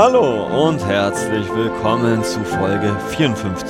Hallo und herzlich willkommen zu Folge 54.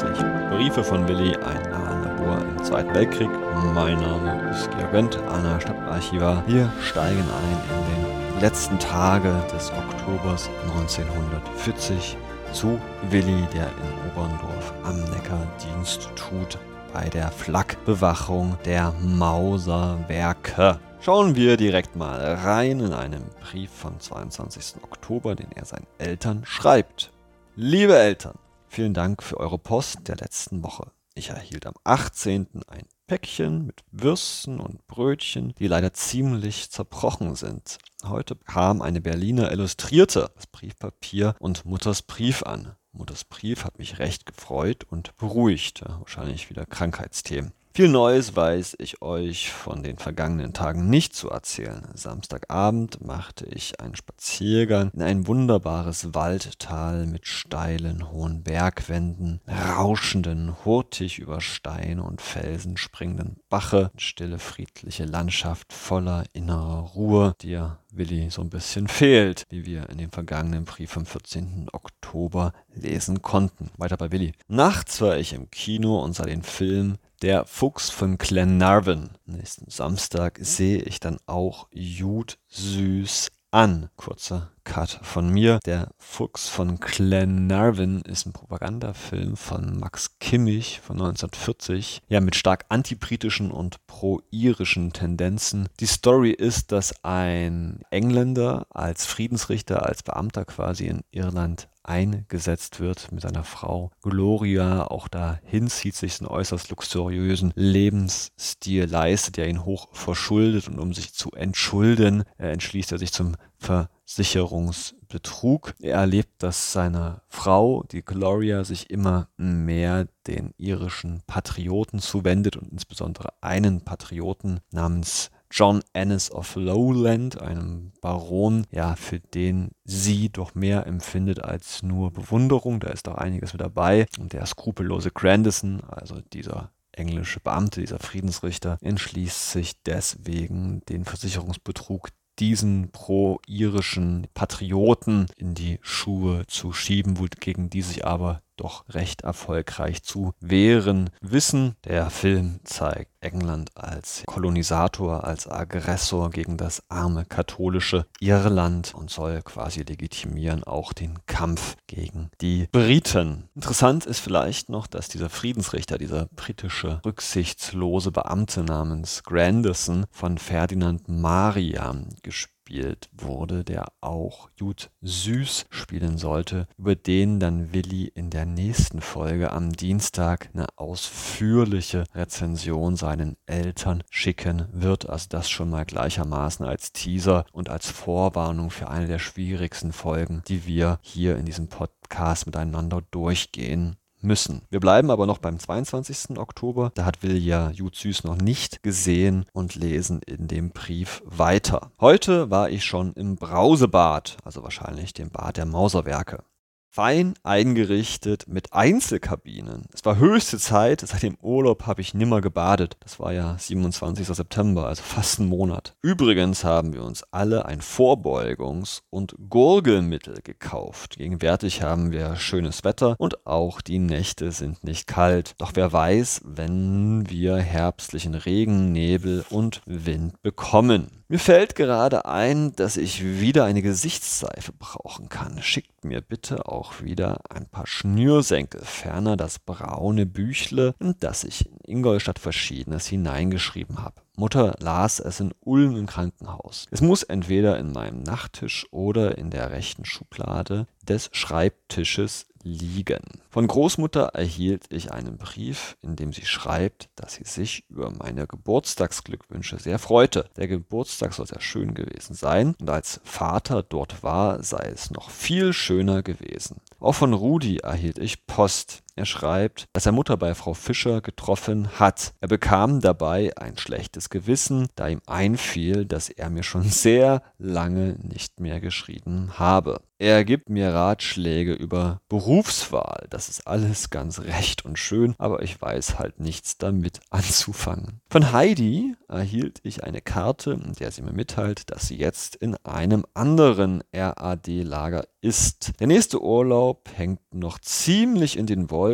Briefe von Willi, ein Labor im Zweiten Weltkrieg. Mein Name ist Georg Wendt, Anna Stadtarchivar. Wir steigen ein in den letzten Tage des Oktobers 1940 zu Willi, der in Oberndorf am Neckar Dienst tut bei der Flakbewachung der Mauserwerke. Schauen wir direkt mal rein in einen Brief vom 22. Oktober, den er seinen Eltern schreibt. Liebe Eltern, vielen Dank für eure Post der letzten Woche. Ich erhielt am 18. ein Päckchen mit Würsten und Brötchen, die leider ziemlich zerbrochen sind. Heute kam eine Berliner Illustrierte das Briefpapier und Mutters Brief an. Mutters Brief hat mich recht gefreut und beruhigt. Wahrscheinlich wieder Krankheitsthemen. Viel Neues weiß ich euch von den vergangenen Tagen nicht zu erzählen. Samstagabend machte ich einen Spaziergang in ein wunderbares Waldtal mit steilen, hohen Bergwänden, rauschenden, hurtig über Steine und Felsen springenden Bache, stille, friedliche Landschaft voller innerer Ruhe, die ja Willi so ein bisschen fehlt, wie wir in dem vergangenen Brief vom 14. Oktober lesen konnten. Weiter bei Willi. Nachts war ich im Kino und sah den Film der Fuchs von Glenarvan. Nächsten Samstag sehe ich dann auch Jude süß an. Kurzer Cut von mir. Der Fuchs von Glenarvan ist ein Propagandafilm von Max Kimmich von 1940. Ja, mit stark antibritischen und pro-irischen Tendenzen. Die Story ist, dass ein Engländer als Friedensrichter, als Beamter quasi in Irland eingesetzt wird mit seiner Frau Gloria. Auch dahin zieht sich einen äußerst luxuriösen Lebensstil leistet, der ihn hoch verschuldet und um sich zu entschulden, äh, entschließt er sich zum Versicherungsbetrug. Er erlebt, dass seine Frau, die Gloria, sich immer mehr den irischen Patrioten zuwendet und insbesondere einen Patrioten namens John Ennis of Lowland, einem Baron, ja, für den sie doch mehr empfindet als nur Bewunderung. Da ist auch einiges mit dabei. Und der skrupellose Grandison, also dieser englische Beamte, dieser Friedensrichter, entschließt sich deswegen, den Versicherungsbetrug diesen pro-irischen Patrioten in die Schuhe zu schieben, gegen die sich aber doch recht erfolgreich zu wehren wissen. Der Film zeigt England als Kolonisator, als Aggressor gegen das arme katholische Irland und soll quasi legitimieren auch den Kampf gegen die Briten. Interessant ist vielleicht noch, dass dieser Friedensrichter, dieser britische rücksichtslose Beamte namens Grandison von Ferdinand Maria gespielt gespielt wurde, der auch Jude Süß spielen sollte, über den dann Willi in der nächsten Folge am Dienstag eine ausführliche Rezension seinen Eltern schicken wird. Also das schon mal gleichermaßen als Teaser und als Vorwarnung für eine der schwierigsten Folgen, die wir hier in diesem Podcast miteinander durchgehen müssen. Wir bleiben aber noch beim 22. Oktober. Da hat Vilja Jutsüß noch nicht gesehen und lesen in dem Brief weiter. Heute war ich schon im Brausebad, also wahrscheinlich dem Bad der Mauserwerke fein eingerichtet mit Einzelkabinen. Es war höchste Zeit, seit dem Urlaub habe ich nimmer gebadet. Das war ja 27. September, also fast ein Monat. Übrigens haben wir uns alle ein Vorbeugungs- und Gurgelmittel gekauft. Gegenwärtig haben wir schönes Wetter und auch die Nächte sind nicht kalt. Doch wer weiß, wenn wir herbstlichen Regen, Nebel und Wind bekommen. Mir fällt gerade ein, dass ich wieder eine Gesichtsseife brauchen kann. Schickt mir bitte auch wieder ein paar Schnürsenkel, ferner das braune Büchle, in das ich in Ingolstadt Verschiedenes hineingeschrieben habe. Mutter las es in Ulm im Krankenhaus. Es muss entweder in meinem Nachttisch oder in der rechten Schublade des Schreibtisches liegen. Von Großmutter erhielt ich einen Brief, in dem sie schreibt, dass sie sich über meine Geburtstagsglückwünsche sehr freute. Der Geburtstag soll sehr schön gewesen sein und als Vater dort war, sei es noch viel schöner gewesen. Auch von Rudi erhielt ich Post. Er schreibt, dass er Mutter bei Frau Fischer getroffen hat. Er bekam dabei ein schlechtes Gewissen, da ihm einfiel, dass er mir schon sehr lange nicht mehr geschrieben habe. Er gibt mir Ratschläge über Berufswahl. Das ist alles ganz recht und schön, aber ich weiß halt nichts damit anzufangen. Von Heidi erhielt ich eine Karte, in der sie mir mitteilt, dass sie jetzt in einem anderen RAD-Lager ist. Der nächste Urlaub hängt noch ziemlich in den Wolken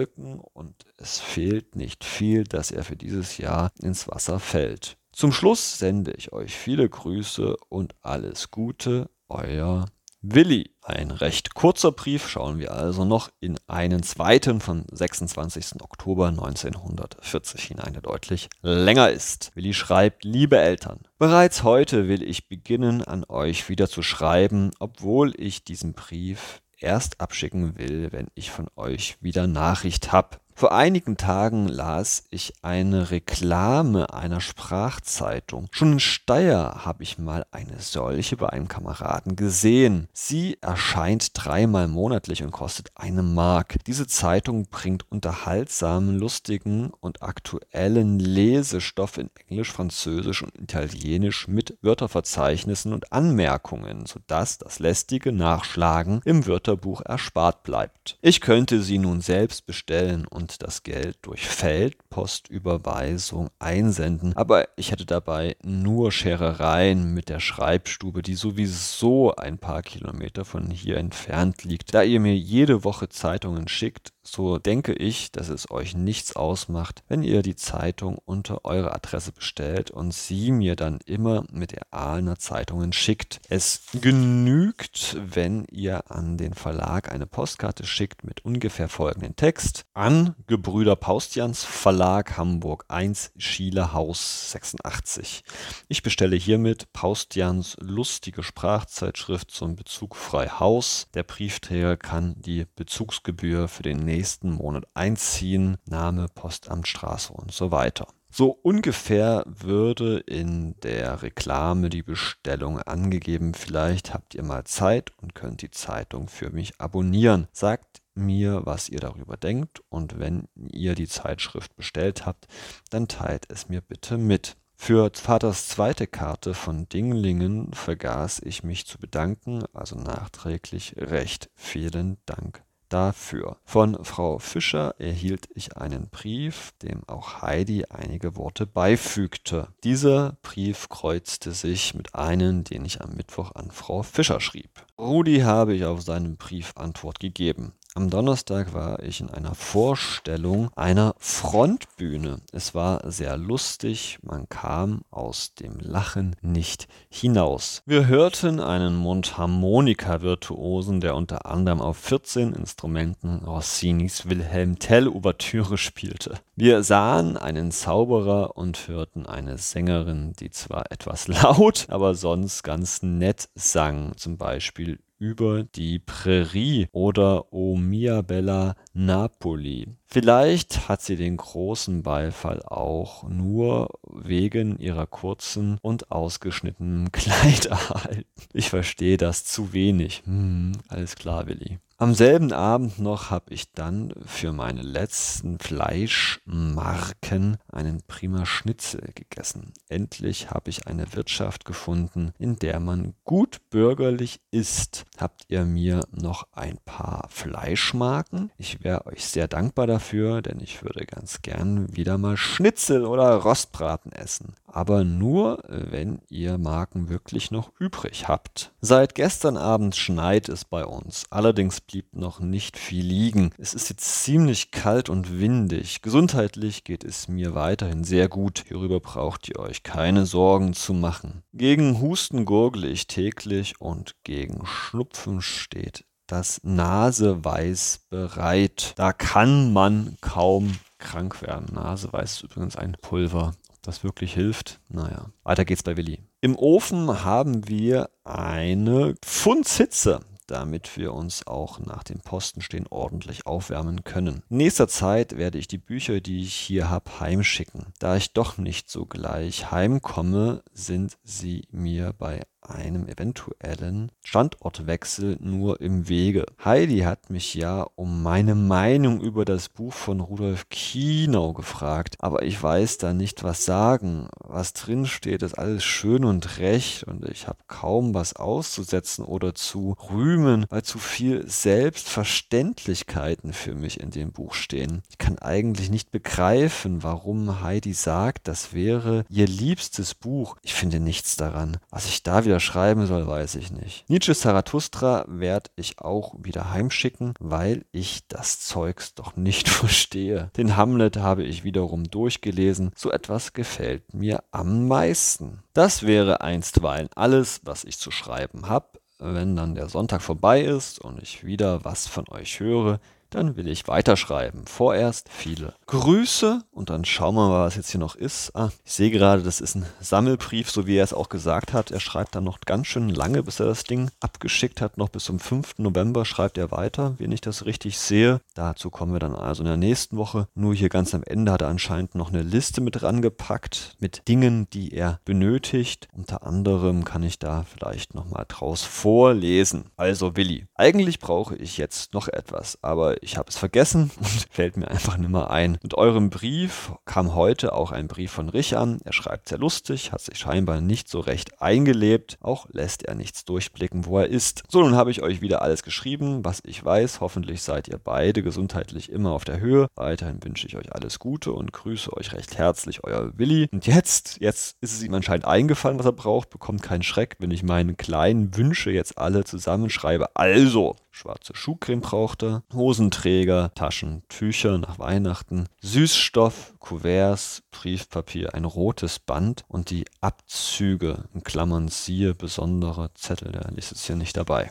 und es fehlt nicht viel, dass er für dieses Jahr ins Wasser fällt. Zum Schluss sende ich euch viele Grüße und alles Gute, euer Willi. Ein recht kurzer Brief, schauen wir also noch in einen zweiten vom 26. Oktober 1940 hinein, der deutlich länger ist. Willi schreibt, liebe Eltern, bereits heute will ich beginnen, an euch wieder zu schreiben, obwohl ich diesen Brief erst abschicken will, wenn ich von euch wieder Nachricht habe. Vor einigen Tagen las ich eine Reklame einer Sprachzeitung. Schon in Steyr habe ich mal eine solche bei einem Kameraden gesehen. Sie erscheint dreimal monatlich und kostet eine Mark. Diese Zeitung bringt unterhaltsamen, lustigen und aktuellen Lesestoff in Englisch, Französisch und Italienisch mit Wörterverzeichnissen und Anmerkungen, sodass das lästige Nachschlagen im Wörterbuch erspart bleibt. Ich könnte sie nun selbst bestellen und und das Geld durch Feldpostüberweisung einsenden, aber ich hätte dabei nur Scherereien mit der Schreibstube, die sowieso ein paar Kilometer von hier entfernt liegt. Da ihr mir jede Woche Zeitungen schickt, so denke ich, dass es euch nichts ausmacht, wenn ihr die Zeitung unter eure Adresse bestellt und sie mir dann immer mit der Ahlener Zeitungen schickt. Es genügt, wenn ihr an den Verlag eine Postkarte schickt mit ungefähr folgendem Text an Gebrüder Paustians Verlag Hamburg 1 Schiele Haus 86. Ich bestelle hiermit Paustians lustige Sprachzeitschrift zum Bezug frei Haus. Der Briefträger kann die Bezugsgebühr für den nächsten Monat einziehen, Name, Postamtstraße und so weiter. So ungefähr würde in der Reklame die Bestellung angegeben. Vielleicht habt ihr mal Zeit und könnt die Zeitung für mich abonnieren. Sagt mir, was ihr darüber denkt und wenn ihr die Zeitschrift bestellt habt, dann teilt es mir bitte mit. Für Vaters zweite Karte von Dinglingen vergaß ich mich zu bedanken, also nachträglich recht vielen Dank dafür. Von Frau Fischer erhielt ich einen Brief, dem auch Heidi einige Worte beifügte. Dieser Brief kreuzte sich mit einem, den ich am Mittwoch an Frau Fischer schrieb. Rudi habe ich auf seinen Brief Antwort gegeben. Am Donnerstag war ich in einer Vorstellung einer Frontbühne. Es war sehr lustig, man kam aus dem Lachen nicht hinaus. Wir hörten einen Mundharmonika-Virtuosen, der unter anderem auf 14 Instrumenten Rossinis Wilhelm Tell-Ouvertüre spielte. Wir sahen einen Zauberer und hörten eine Sängerin, die zwar etwas laut, aber sonst ganz nett sang, zum Beispiel über die Prärie oder O mia bella Napoli. Vielleicht hat sie den großen Beifall auch nur wegen ihrer kurzen und ausgeschnittenen Kleid erhalten. Ich verstehe das zu wenig. Hm, alles klar, Willi. Am selben Abend noch habe ich dann für meine letzten Fleischmarken einen prima Schnitzel gegessen. Endlich habe ich eine Wirtschaft gefunden, in der man gut bürgerlich isst. Habt ihr mir noch ein paar Fleischmarken? Ich wäre euch sehr dankbar dafür, denn ich würde ganz gern wieder mal Schnitzel oder Rostbraten essen aber nur, wenn ihr Marken wirklich noch übrig habt. Seit gestern Abend schneit es bei uns, allerdings blieb noch nicht viel liegen. Es ist jetzt ziemlich kalt und windig. Gesundheitlich geht es mir weiterhin sehr gut. Hierüber braucht ihr euch keine Sorgen zu machen. Gegen Husten gurgle ich täglich und gegen Schnupfen steht das Naseweiß bereit. Da kann man kaum krank werden. Naseweiß ist übrigens ein Pulver das wirklich hilft. Naja, weiter geht's bei Willi. Im Ofen haben wir eine Pfundzhitze damit wir uns auch nach dem Postenstehen ordentlich aufwärmen können. In nächster Zeit werde ich die Bücher, die ich hier habe, heimschicken. Da ich doch nicht so gleich heimkomme, sind sie mir bei einem eventuellen Standortwechsel nur im Wege. Heidi hat mich ja um meine Meinung über das Buch von Rudolf Kienau gefragt, aber ich weiß da nicht was sagen. Was drin steht, ist alles schön und recht und ich habe kaum was auszusetzen oder zu rühmen, weil zu viel Selbstverständlichkeiten für mich in dem Buch stehen. Ich kann eigentlich nicht begreifen, warum Heidi sagt, das wäre ihr liebstes Buch. Ich finde nichts daran. Was ich da wieder schreiben soll, weiß ich nicht. Nietzsche Zarathustra werde ich auch wieder heimschicken, weil ich das Zeugs doch nicht verstehe. Den Hamlet habe ich wiederum durchgelesen. So etwas gefällt mir am meisten. Das wäre einstweilen alles, was ich zu schreiben habe. Wenn dann der Sonntag vorbei ist und ich wieder was von euch höre, dann will ich weiterschreiben. Vorerst viele Grüße und dann schauen wir mal, was jetzt hier noch ist. Ah, ich sehe gerade, das ist ein Sammelbrief, so wie er es auch gesagt hat. Er schreibt dann noch ganz schön lange, bis er das Ding abgeschickt hat. Noch bis zum 5. November schreibt er weiter, wenn ich das richtig sehe. Dazu kommen wir dann also in der nächsten Woche. Nur hier ganz am Ende hat er anscheinend noch eine Liste mit rangepackt mit Dingen, die er benötigt. Unter anderem kann ich da vielleicht nochmal draus vorlesen. Also Willi, eigentlich brauche ich jetzt noch etwas, aber ich habe es vergessen und fällt mir einfach nicht mehr ein. Mit eurem Brief kam heute auch ein Brief von Rich an. Er schreibt sehr lustig, hat sich scheinbar nicht so recht eingelebt. Auch lässt er nichts durchblicken, wo er ist. So, nun habe ich euch wieder alles geschrieben, was ich weiß. Hoffentlich seid ihr beide gesundheitlich immer auf der Höhe. Weiterhin wünsche ich euch alles Gute und grüße euch recht herzlich, euer Willi. Und jetzt, jetzt ist es ihm anscheinend eingefallen, was er braucht. Bekommt keinen Schreck, wenn ich meine kleinen Wünsche jetzt alle zusammenschreibe. Also, schwarze Schuhcreme braucht er, Hosenträger, Taschen, Tücher nach Weihnachten, Süßstoff, Kuverts, Briefpapier, ein rotes Band und die Abzüge, in Klammern siehe besondere Zettel, der ist jetzt hier nicht dabei.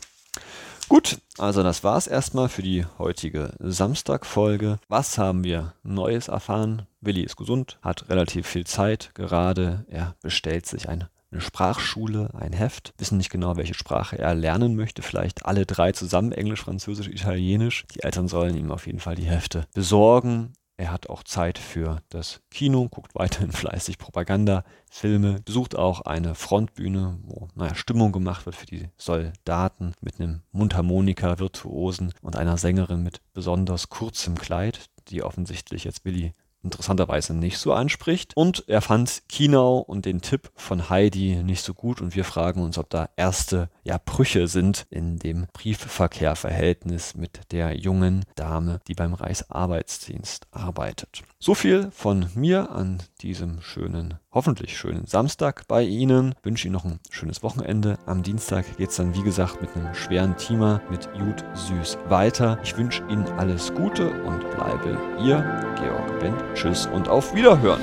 Gut, also das war's erstmal für die heutige Samstagfolge. Was haben wir Neues erfahren? Willi ist gesund, hat relativ viel Zeit gerade. Er bestellt sich ein eine Sprachschule, ein Heft, wissen nicht genau, welche Sprache er lernen möchte, vielleicht alle drei zusammen, Englisch, Französisch, Italienisch. Die Eltern sollen ihm auf jeden Fall die Hefte besorgen. Er hat auch Zeit für das Kino, guckt weiterhin fleißig Propaganda, Filme, besucht auch eine Frontbühne, wo naja, Stimmung gemacht wird für die Soldaten mit einem Mundharmonika-Virtuosen und einer Sängerin mit besonders kurzem Kleid, die offensichtlich jetzt Billy interessanterweise nicht so anspricht. Und er fand Kinau und den Tipp von Heidi nicht so gut und wir fragen uns, ob da erste ja, Brüche sind in dem Briefverkehrverhältnis mit der jungen Dame, die beim Reichsarbeitsdienst arbeitet. So viel von mir an diesem schönen, hoffentlich schönen Samstag bei Ihnen. Wünsche Ihnen noch ein schönes Wochenende. Am Dienstag geht es dann, wie gesagt, mit einem schweren Thema mit Jud Süß weiter. Ich wünsche Ihnen alles Gute und bleibe Ihr Georg Bent. Tschüss und auf Wiederhören.